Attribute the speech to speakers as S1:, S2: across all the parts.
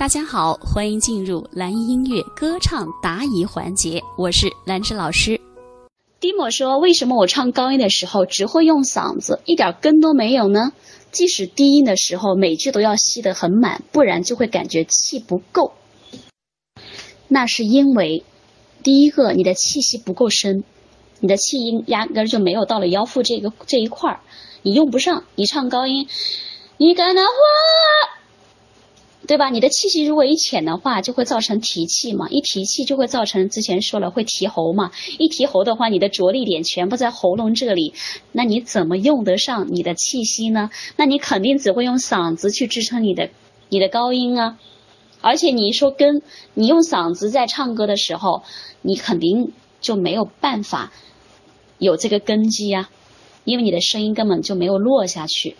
S1: 大家好，欢迎进入蓝音乐歌唱答疑环节，我是兰芝老师。蒂莫说：“为什么我唱高音的时候只会用嗓子，一点根都没有呢？即使低音的时候，每句都要吸得很满，不然就会感觉气不够。那是因为，第一个，你的气息不够深，你的气音压根就没有到了腰腹这个这一块儿，你用不上。你唱高音，你敢拿花。”对吧？你的气息如果一浅的话，就会造成提气嘛。一提气就会造成之前说了会提喉嘛。一提喉的话，你的着力点全部在喉咙这里，那你怎么用得上你的气息呢？那你肯定只会用嗓子去支撑你的你的高音啊。而且你一说根，你用嗓子在唱歌的时候，你肯定就没有办法有这个根基呀，因为你的声音根本就没有落下去，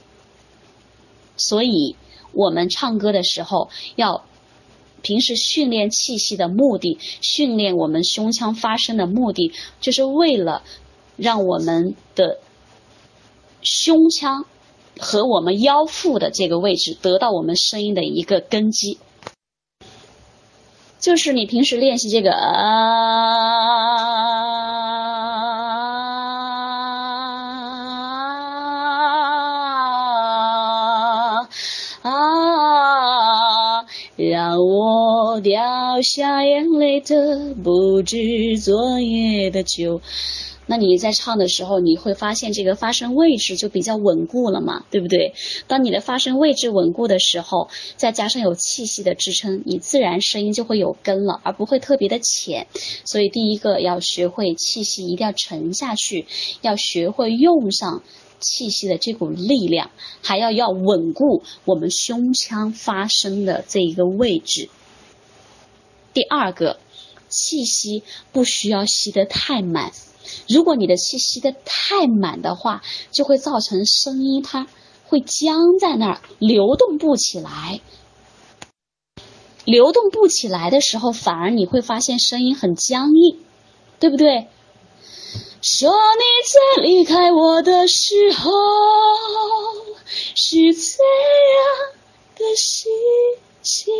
S1: 所以。我们唱歌的时候，要平时训练气息的目的，训练我们胸腔发声的目的，就是为了让我们的胸腔和我们腰腹的这个位置得到我们声音的一个根基。就是你平时练习这个啊。让我掉下眼泪的不止昨夜的酒。那你在唱的时候，你会发现这个发声位置就比较稳固了嘛，对不对？当你的发声位置稳固的时候，再加上有气息的支撑，你自然声音就会有根了，而不会特别的浅。所以第一个要学会气息一定要沉下去，要学会用上。气息的这股力量，还要要稳固我们胸腔发声的这一个位置。第二个，气息不需要吸得太满。如果你的气吸得太满的话，就会造成声音它会僵在那儿，流动不起来。流动不起来的时候，反而你会发现声音很僵硬，对不对？说你在离开我的时候是怎样的心情？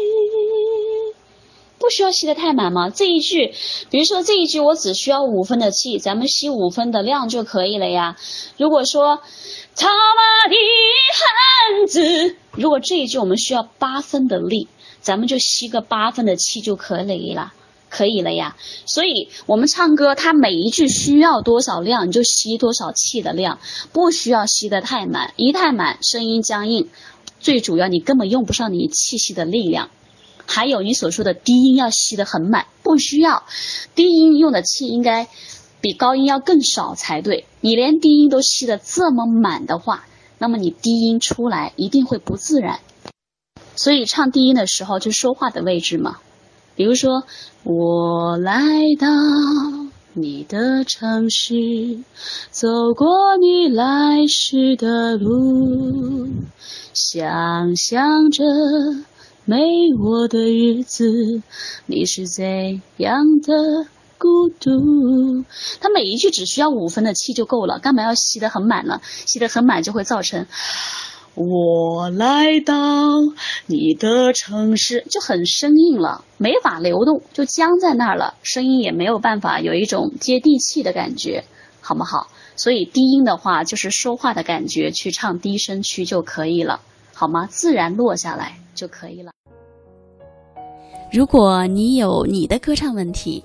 S1: 不需要吸得太满吗？这一句，比如说这一句，我只需要五分的气，咱们吸五分的量就可以了呀。如果说他妈的汉子，如果这一句我们需要八分的力，咱们就吸个八分的气就可以了。可以了呀，所以我们唱歌，它每一句需要多少量，你就吸多少气的量，不需要吸得太满，一太满声音僵硬，最主要你根本用不上你气息的力量。还有你所说的低音要吸得很满，不需要，低音用的气应该比高音要更少才对。你连低音都吸得这么满的话，那么你低音出来一定会不自然。所以唱低音的时候，就说话的位置嘛。比如说，我来到你的城市，走过你来时的路，想象着没我的日子，你是怎样的孤独？他每一句只需要五分的气就够了，干嘛要吸得很满呢？吸得很满就会造成。我来到你的城市，就很生硬了，没法流动，就僵在那儿了，声音也没有办法有一种接地气的感觉，好不好？所以低音的话，就是说话的感觉，去唱低声区就可以了，好吗？自然落下来就可以了。如果你有你的歌唱问题，